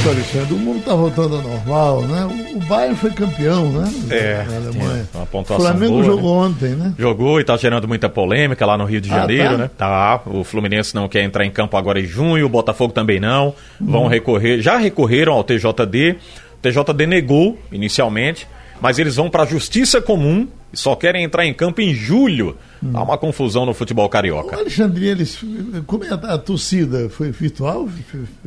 seguinte, Alexandre, o mundo está voltando ao normal, né? O Bayern foi campeão, né? É, na Alemanha. Uma pontuação o Flamengo boa, jogou né? ontem, né? Jogou e está gerando muita polêmica lá no Rio de Ah, Janeiro, tá? né? Tá. O Fluminense não quer entrar em campo agora em junho, o Botafogo também não. Vão recorrer, já recorreram ao TJD. O TJD negou inicialmente, mas eles vão para a Justiça Comum e só querem entrar em campo em julho. Há uma confusão no futebol O carioca. Alexandre, eles. Como é a, a torcida? Foi virtual?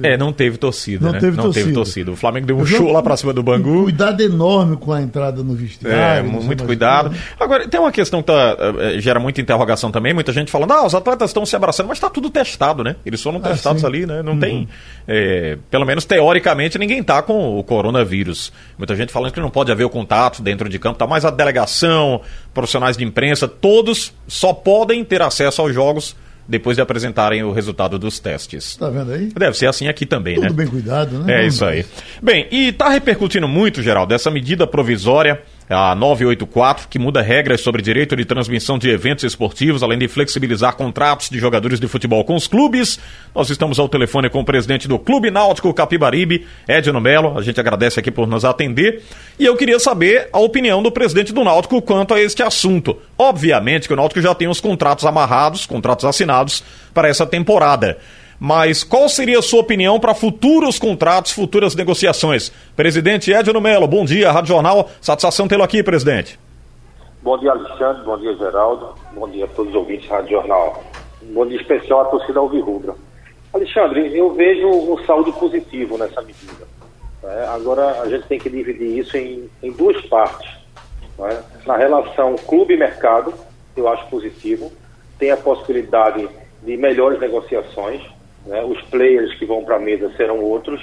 É, não teve torcida, Não né? teve não teve torcida. torcida. O Flamengo deu um O show lá pra cima do Um Bangu. cuidado enorme com a entrada no vestiário. É, muito cuidado. o. Agora, tem uma questão que tá, eh, gera muita interrogação também, muita gente falando, ah, os atletas estão se abraçando, mas está tudo testado, né? Eles foram Ah, testados sim. ali, né? Não tem, eh, pelo menos teoricamente, ninguém tá com o coronavírus. Muita gente falando que não pode haver o contato dentro de campo, tá? mas a delegação, profissionais de imprensa, todos só podem ter acesso aos jogos depois de apresentarem o resultado dos testes. Tá vendo aí? Deve ser assim aqui também, Tudo né? bem cuidado, né? É isso aí. Bem, e está repercutindo muito, Geraldo, essa medida provisória, a 984, que muda regras sobre direito de transmissão de eventos esportivos, além de flexibilizar contratos de jogadores de futebol com os clubes. Nós estamos ao telefone com o presidente do Clube Náutico Capibaribe, Edno Melo. A gente agradece aqui por nos atender. E eu queria saber a opinião do presidente do Náutico quanto a este assunto. Obviamente que o Náutico já tem os contratos amarrados, contratos assinados para essa temporada. Mas qual seria a sua opinião para futuros contratos, futuras negociações? Presidente Edno Melo, bom dia, Rádio Jornal. Satisfação tê-lo aqui, presidente. Bom dia, Alexandre. Bom dia, Geraldo. Bom dia a todos os ouvintes da Rádio Jornal. Bom dia especial à torcida Alvirrubra. Alexandre, eu vejo um saldo positivo nessa medida. né? Agora, a gente tem que dividir isso em, em duas partes. né? Na relação clube-mercado, eu acho positivo. Tem a possibilidade de melhores negociações. Né? Os players que vão para a mesa serão outros.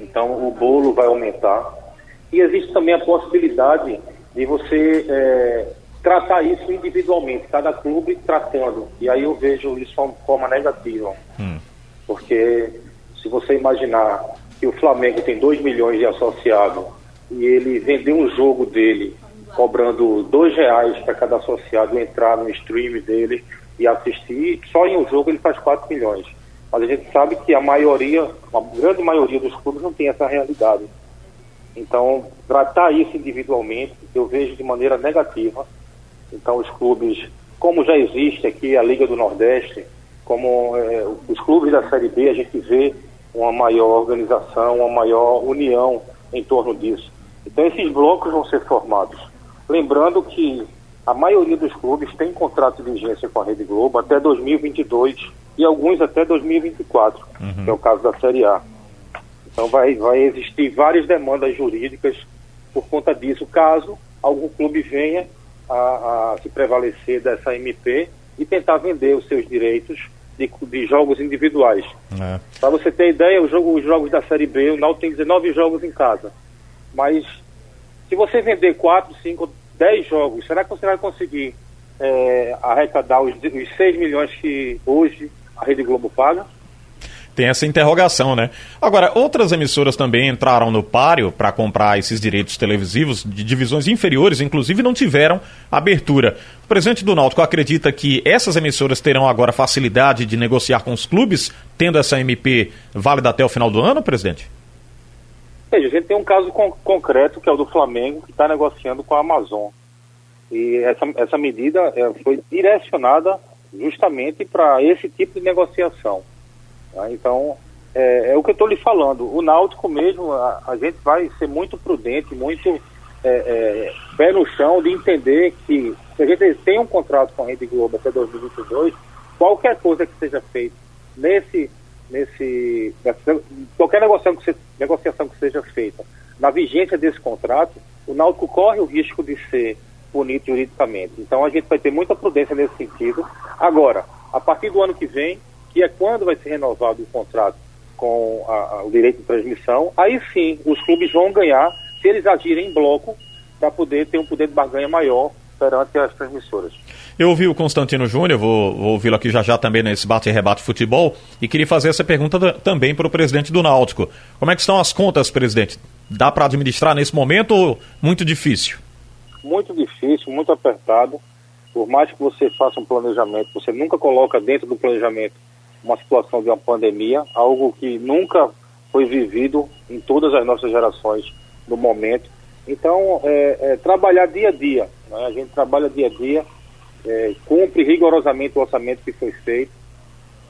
Então, o bolo vai aumentar. E existe também a possibilidade de você eh, tratar isso individualmente, cada clube tratando. E aí eu vejo isso de forma negativa. Porque se você imaginar que o Flamengo tem 2 milhões de associados e ele vender um jogo dele cobrando dois reais para cada associado entrar no stream dele e assistir, só em um jogo ele faz 4 milhões. Mas a gente sabe que a maioria, a grande maioria dos clubes não tem essa realidade. Então, tratar isso individualmente, eu vejo de maneira negativa. Então, os clubes, como já existe aqui a Liga do Nordeste, como eh, os clubes da Série B, a gente vê uma maior organização, uma maior união em torno disso. Então, esses blocos vão ser formados. Lembrando que a maioria dos clubes tem contrato de vigência com a Rede Globo até 2022 e alguns até 2024, que é o caso da Série A. Então vai, vai existir várias demandas jurídicas por conta disso, caso algum clube venha a, a se prevalecer dessa MP e tentar vender os seus direitos de, de jogos individuais. É. Para você ter ideia, jogo- os jogos da Série B, o Náutico tem 19 jogos em casa. Mas se você vender 4, 5, 10 jogos, será que você vai conseguir eh, arrecadar os, os 6 milhões que hoje a Rede Globo paga? Tem essa interrogação, né? Agora, outras emissoras também entraram no páreo para comprar esses direitos televisivos de divisões inferiores, inclusive não tiveram abertura. O presidente do Náutico acredita que essas emissoras terão agora facilidade de negociar com os clubes, tendo essa MP válida até o final do ano, presidente? Veja, a gente tem um caso con- concreto, que é o do Flamengo, que está negociando com a Amazon. E essa, essa medida eh, foi direcionada justamente para esse tipo de negociação. tá? Então, é, é o que eu estou lhe falando. O Náutico mesmo, a, a gente vai ser muito prudente, muito é, é, pé no chão de entender que se a gente tem um contrato com a Rede Globo até 2022, qualquer coisa que seja feita nesse, nesse qualquer negociação que, se- negociação que seja feita na vigência desse contrato, o Náutico corre o risco de ser punido juridicamente. Então a gente vai ter muita prudência nesse sentido. Agora, a partir do ano que vem, que é quando vai ser renovado o contrato com a- a- o direito de transmissão, aí sim os clubes vão ganhar se eles agirem em bloco para poder ter um poder de barganha maior perante as transmissoras. Eu ouvi o Constantino Júnior, vou, vou ouvi-lo aqui já já também nesse bate e rebate futebol, e queria fazer essa pergunta também para o presidente do Náutico. Como é que estão as contas, presidente? Dá para administrar nesse momento ou muito difícil? Muito difícil, muito apertado. Por mais que você faça um planejamento, você nunca coloca dentro do planejamento uma situação de uma pandemia, algo que nunca foi vivido em todas as nossas gerações no momento. Então, é, é, trabalhar dia a dia, né? a gente trabalha dia a dia, é, cumpre rigorosamente o orçamento que foi feito,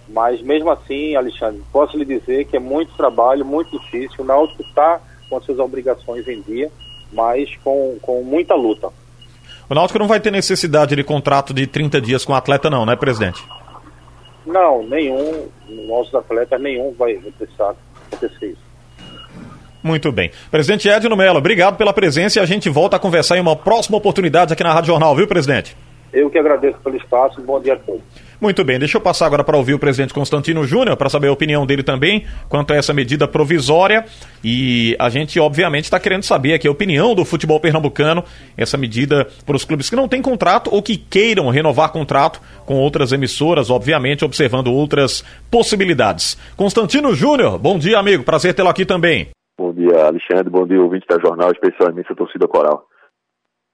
mas mesmo assim, Alexandre, posso lhe dizer que é muito trabalho, muito difícil, o Náutico está com as suas obrigações em dia, mas com, com muita luta. O Náutico não vai ter necessidade de contrato de 30 dias com o atleta não, né, presidente? Não, nenhum, nossos atletas, nenhum vai precisar acontecer isso. Muito bem. Presidente Edno Mello, obrigado pela presença e a gente volta a conversar em uma próxima oportunidade aqui na Rádio Jornal, viu, presidente? Eu que agradeço pelo espaço. Bom dia a todos. Muito bem, deixa eu passar agora para ouvir o presidente Constantino Júnior, para saber a opinião dele também quanto a essa medida provisória. E a gente, obviamente, está querendo saber aqui a opinião do futebol pernambucano, essa medida para os clubes que não têm contrato ou que queiram renovar contrato com outras emissoras, obviamente, observando outras possibilidades. Constantino Júnior, bom dia, amigo. Prazer tê-lo aqui também. Bom dia, Alexandre. Bom dia, ouvinte da Jornal, especialmente a torcida coral.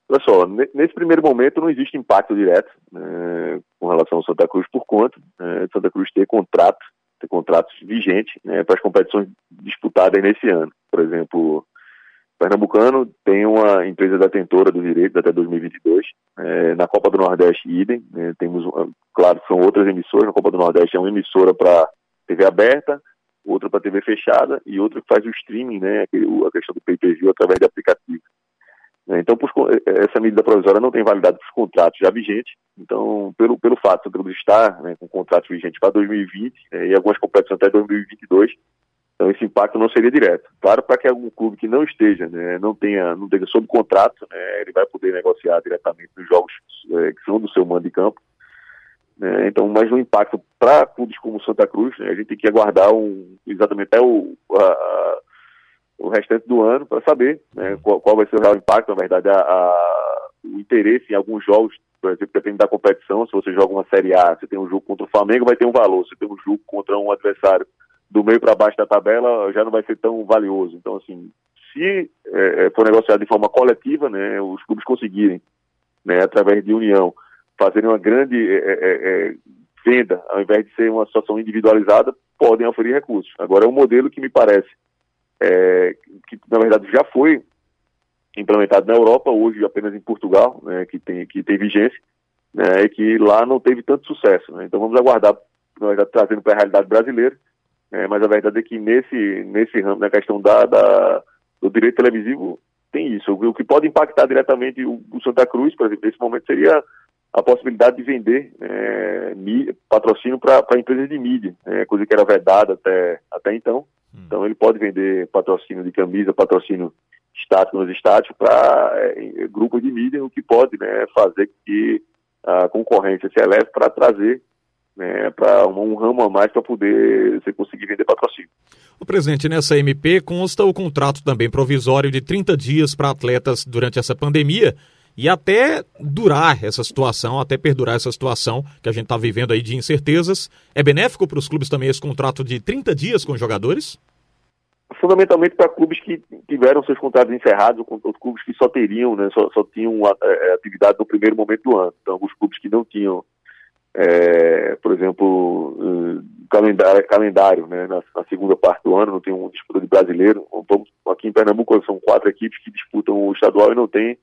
Olha só, nesse primeiro momento não existe impacto direto né, com relação ao Santa Cruz por conta né, Santa Cruz ter contrato, ter contratos vigentes né, para as competições disputadas nesse ano. Por exemplo, Pernambucano tem uma empresa detentora do direito até 2022. É, na Copa do Nordeste, idem. Né, temos, claro, são outras emissoras. Na Copa do Nordeste é uma emissora para TV aberta, outra para TV fechada e outra que faz o streaming, né, a questão do pay-per-view através de aplicativo. Então, eh, essa medida provisória não tem validade para os contratos já vigentes. Então, pelo, pelo fato de estar né, com contratos vigentes para 2020 né, e algumas competições até 2022, então esse impacto não seria direto. Claro, para que algum clube que não esteja, né, não tenha, não tenha sob contrato, né, ele vai poder negociar diretamente nos jogos é, que são do seu mando de campo. Né, então, mas o impacto para clubes como Santa Cruz, né, a gente tem que aguardar um, exatamente até o, a, o restante do ano para saber né, qual, qual, vai ser o real impacto, na verdade, a, a, o interesse em alguns jogos, por exemplo, depende da competição, se você joga uma Série A, você tem um jogo contra o Flamengo, vai ter um valor, se tem um jogo contra um adversário do meio para baixo da tabela, já não vai ser tão valioso. Então, assim, se é, é, for negociado de forma coletiva, né, os clubes conseguirem, né, através de união, fazerem uma grande é, é, é, venda, ao invés de ser uma situação individualizada, podem oferir recursos. Agora, é um modelo que me parece é, que na verdade já foi implementado na Europa, hoje apenas em Portugal, né, que, tem, que tem vigência, né, e que lá não teve tanto sucesso. Né? Então vamos aguardar, na verdade, trazendo para a realidade brasileira, né, mas a verdade é que nesse, nesse ramo, na questão da, da, do direito televisivo, tem isso. O, o que pode impactar diretamente o, o, Santa Cruz, por exemplo, nesse momento seria a possibilidade de vender né, patrocínio para empresas de mídia, né, coisa que era vedada até, até então. Hum. Então ele pode vender patrocínio de camisa, patrocínio estático nos estádios para é, grupos de mídia, o que pode né, fazer que a concorrência se eleve para trazer né, para um, um, ramo a mais para poder você conseguir vender patrocínio. O presidente, nessa MP consta o contrato também provisório de 30 dias para atletas durante essa pandemia e até durar essa situação, até perdurar essa situação que a gente está vivendo aí de incertezas. É benéfico para os clubes também esse contrato de 30 dias com os jogadores? fundamentalmente para clubes que tiveram seus contratos encerrados, ou clubes que só teriam, né, só, só tinham é, atividade no primeiro momento do ano. Então, alguns clubes que não tinham, é, por exemplo, uh, calendário, calendário né, na, na, segunda parte do ano, não tem um disputa de brasileiro. Vamos, aqui em Pernambuco são quatro equipes que disputam o estadual e não tem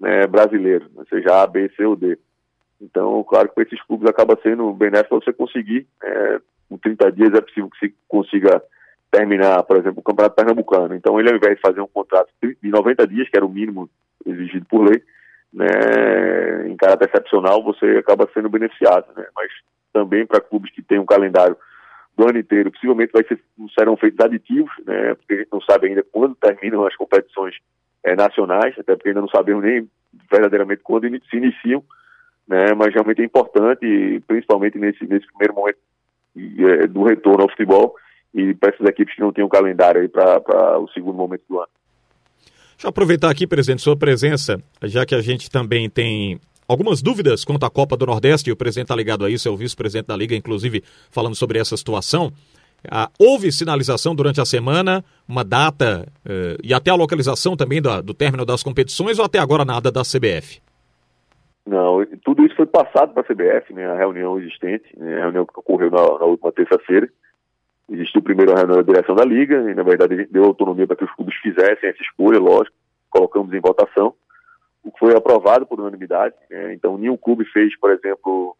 né, brasileiro, seja A, B, C ou D. Então, claro que para esses clubes acaba sendo benéfico você conseguir, é, com 30 dias é possível que se consiga terminar, por exemplo, o Campeonato Pernambucano. Então, ele, ao invés de fazer um contrato de 90 dias, que era o mínimo exigido por lei, né, em caráter excepcional, você acaba sendo beneficiado. Né? Mas também para clubes que têm um calendário do ano inteiro, possivelmente vai ser, serão feitos aditivos, né, porque a gente não sabe ainda quando terminam as competições é, nacionais, até porque ainda não sabemos nem verdadeiramente quando se iniciam, né, mas realmente é importante, principalmente nesse, nesse primeiro momento é, do retorno ao futebol, e para essas equipes que não têm um calendário aí para o segundo momento do ano. Deixa eu aproveitar aqui, presidente, sua presença, já que a gente também tem algumas dúvidas quanto à Copa do Nordeste, e o presidente está ligado a isso, é o vice-presidente da Liga, inclusive, falando sobre essa situação. Ah, houve sinalização durante a semana, uma data eh, e até a localização também do, do término das competições, ou até agora nada da CBF? Não, tudo isso foi passado para a CBF, né, a reunião existente, né, a reunião que ocorreu na, na última terça-feira. existiu primeiro a reunião da direção da Liga, e na verdade a gente deu autonomia para que os clubes fizessem essa escolha, lógico, colocamos em votação, o que foi aprovado por unanimidade. Né? Então, nenhum clube fez, por exemplo,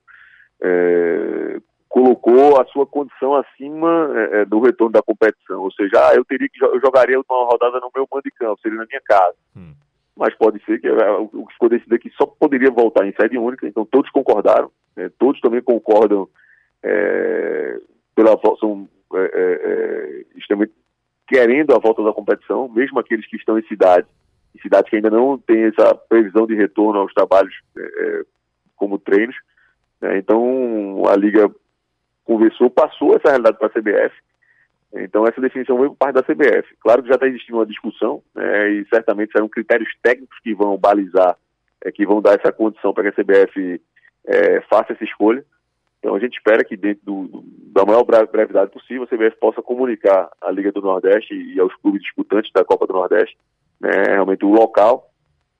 é, colocou a sua condição acima é, é do retorno da competição, ou seja, ah, eu teria que eu jogaria uma rodada no meu mando de campo, seria na minha casa. Hum. Mas pode ser que é, o que ficou decidido aqui só poderia voltar em sede única, então todos concordaram, né? todos também concordam é, pela são é, extremamente querendo a volta da competição, mesmo aqueles que estão em cidades, em cidades que ainda não têm essa previsão de retorno aos trabalhos como treinos. Né? Então a liga conversou, passou essa realidade para a CBF. Então, essa definição veio parte da CBF. Claro que já está existindo uma discussão, né, e certamente serão critérios técnicos que vão balizar, é, que vão dar essa condição para que a CBF é, faça essa escolha. Então, a gente espera que, dentro do, do, da maior brevidade possível, a CBF possa comunicar à Liga do Nordeste e aos clubes disputantes da Copa do Nordeste né, realmente o local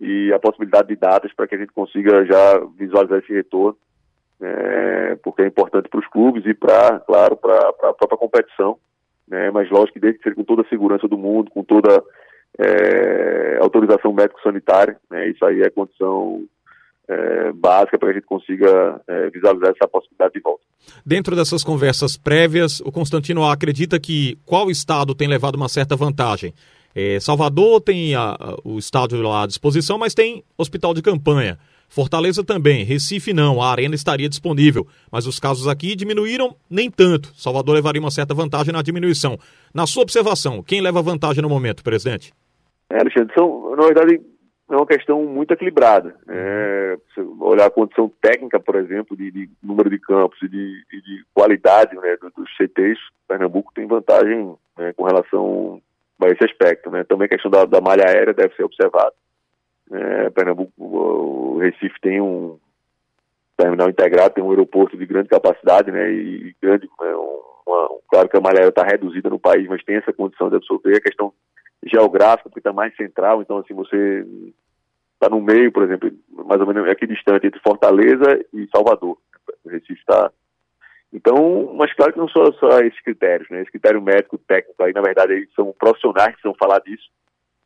e a possibilidade de datas para que a gente consiga já visualizar esse retorno é, porque é importante para os clubes e para, claro, para a própria competição, né, mas lógico que que seja com toda a segurança do mundo, com toda é, autorização médico-sanitária, né, isso aí é condição é, básica para que a gente consiga é, visualizar essa possibilidade de volta. Dentro dessas conversas prévias, o Constantino acredita que qual estado tem levado uma certa vantagem? É, Salvador tem a, a, o estádio lá à disposição, mas tem hospital de campanha. Fortaleza também, Recife não, a arena estaria disponível, mas os casos aqui diminuíram nem tanto. Salvador levaria uma certa vantagem na diminuição. Na sua observação, quem leva vantagem no momento, presidente? É, Alexandre, são, na verdade, é uma questão muito equilibrada. É, se olhar a condição técnica, por exemplo, de, de número de campos e de, de, de qualidade né, dos CTs, Pernambuco tem vantagem né, com relação a esse aspecto. Né? Também a questão da, da malha aérea deve ser observada. É, Pernambuco, o Recife tem um terminal integrado, tem um aeroporto de grande capacidade, né, e grande, né, uma, claro que a malha está reduzida no país, mas tem essa condição de absorver a questão geográfica, porque está mais central, então assim, você está no meio, por exemplo, mais ou menos aqui distante entre Fortaleza e Salvador, o Recife está então, mas claro que não são só esses critérios, né? Esse critério médico, técnico aí, na verdade, são profissionais que vão falar disso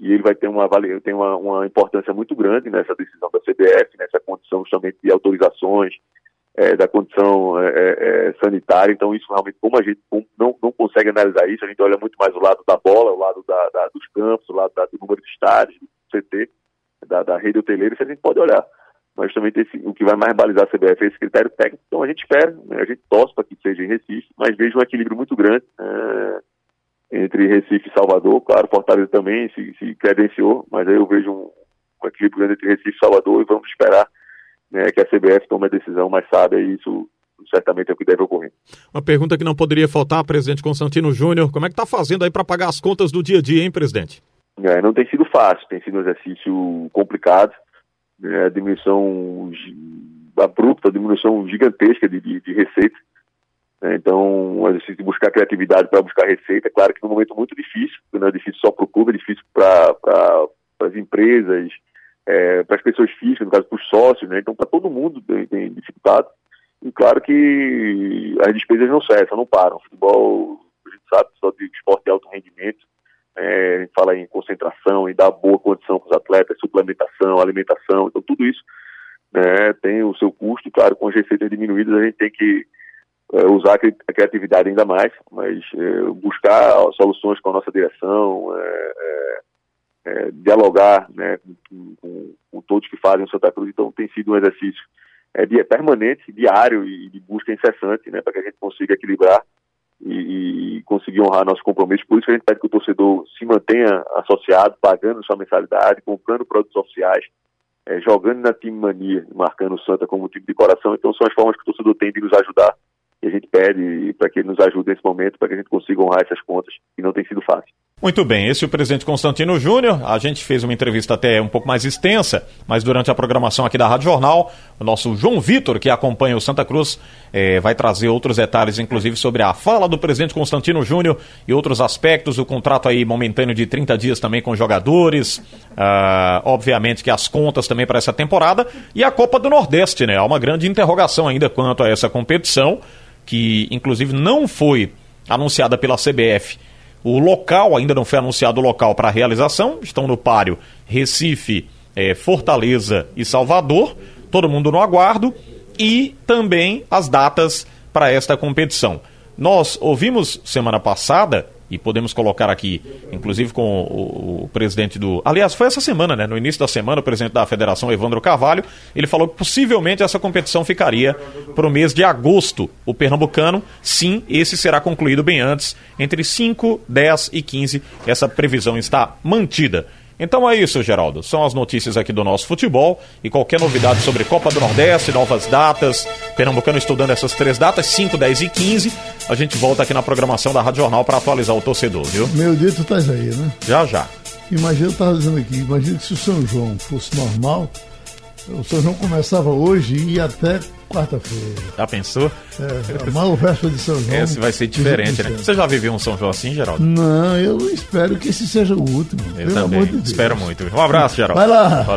e ele vai ter uma, tem uma, uma importância muito grande nessa decisão da CBF, nessa condição justamente de autorizações, é, da condição é, é, é, sanitária. Então, isso realmente, como a gente não, não consegue analisar isso, a gente olha muito mais o lado da bola, o lado da, da, dos campos, o lado da, do número de estádios, do CT, da, da rede hoteleira, isso a gente pode olhar. Mas também esse, o que vai mais balizar a CBF é esse critério técnico. Então, a gente espera, né, a gente torce para que seja em Recife, mas vejo um equilíbrio muito grande. É, entre Recife e Salvador. Claro, Fortaleza também se, se credenciou, mas aí eu vejo um, um equilíbrio grande entre Recife e Salvador e vamos esperar né, que a CBF tome a decisão mais sábia e isso certamente é o que deve ocorrer. Uma pergunta que não poderia faltar, presidente Constantino Júnior, como é que está fazendo aí para pagar as contas do dia a dia, hein, presidente? É, não tem sido fácil, tem sido um exercício complicado, né, diminuição abrupta, diminuição gigantesca de, de, de receita? Então, a gente buscar criatividade para buscar receita. Claro que num momento muito difícil, não é difícil só para o clube, é difícil para pra, as empresas, é, para as pessoas físicas, no caso, para os sócios, né? Então, para todo mundo tem, tem dificuldade. E claro que as despesas não cessam, não param. Futebol, a gente sabe, só de esporte de alto rendimento, é, a gente fala em concentração, em dar boa condição para os atletas, suplementação, alimentação, então tudo isso né, tem o seu custo, claro, com as receitas diminuídas a gente tem que é, usar a criatividade ainda mais, mas é, buscar soluções com a nossa direção, é, é, é dialogar né, com, com, com, todos que fazem o Santa Cruz. Então tem sido um exercício dia, permanente, diário e de busca incessante né, para que a gente consiga equilibrar e, e, conseguir honrar nosso compromisso. Por isso que a gente pede que o torcedor se mantenha associado, pagando sua mensalidade, comprando produtos oficiais, é, jogando na Time Mania, marcando o Santa como time de coração. Então são as formas que o torcedor tem de nos ajudar e a gente pede para que ele nos ajude nesse momento, para que a gente consiga honrar essas contas, e não tem sido fácil. Muito bem, esse é o presidente Constantino Júnior. A gente fez uma entrevista até um pouco mais extensa, mas durante a programação aqui da Rádio Jornal, o nosso João Vitor, que acompanha o Santa Cruz, eh, vai trazer outros detalhes, inclusive sobre a fala do presidente Constantino Júnior e outros aspectos, o contrato aí momentâneo de 30 dias também com jogadores, uh, obviamente que as contas também para essa temporada, e a Copa do Nordeste, né? Há uma grande interrogação ainda quanto a essa competição que inclusive não foi anunciada pela CBF. O local ainda não foi anunciado o local para a realização. Estão no páreo Recife, eh, Fortaleza e Salvador. Todo mundo no aguardo. E também as datas para esta competição. Nós ouvimos semana passada e podemos colocar aqui, inclusive com o, o, presidente do. Aliás, foi essa semana, né? No início da semana, o presidente da federação, Evandro Carvalho, ele falou que possivelmente essa competição ficaria para o mês de agosto. O Pernambucano, sim, esse será concluído bem antes, entre 5, 10 e 15. Essa previsão está mantida. Então é isso, Geraldo. São as notícias aqui do nosso futebol e qualquer novidade sobre Copa do Nordeste, novas datas, Pernambucano estudando essas três datas, 5, 10 e 15. A gente volta aqui na programação da Rádio Jornal para atualizar o torcedor, viu? Meu dia tu estás aí, né? Já, já. Imagina, eu estava dizendo aqui, imagina que se o São João fosse normal, o São João começava hoje e ia até quarta-feira. Já pensou? É, a maior festa de São João. Esse vai ser diferente, né? Você já viveu um São João assim, Geraldo? Não, eu espero que esse seja o último. Eu também. De espero muito. Um abraço, Geraldo. Vai lá. Valeu.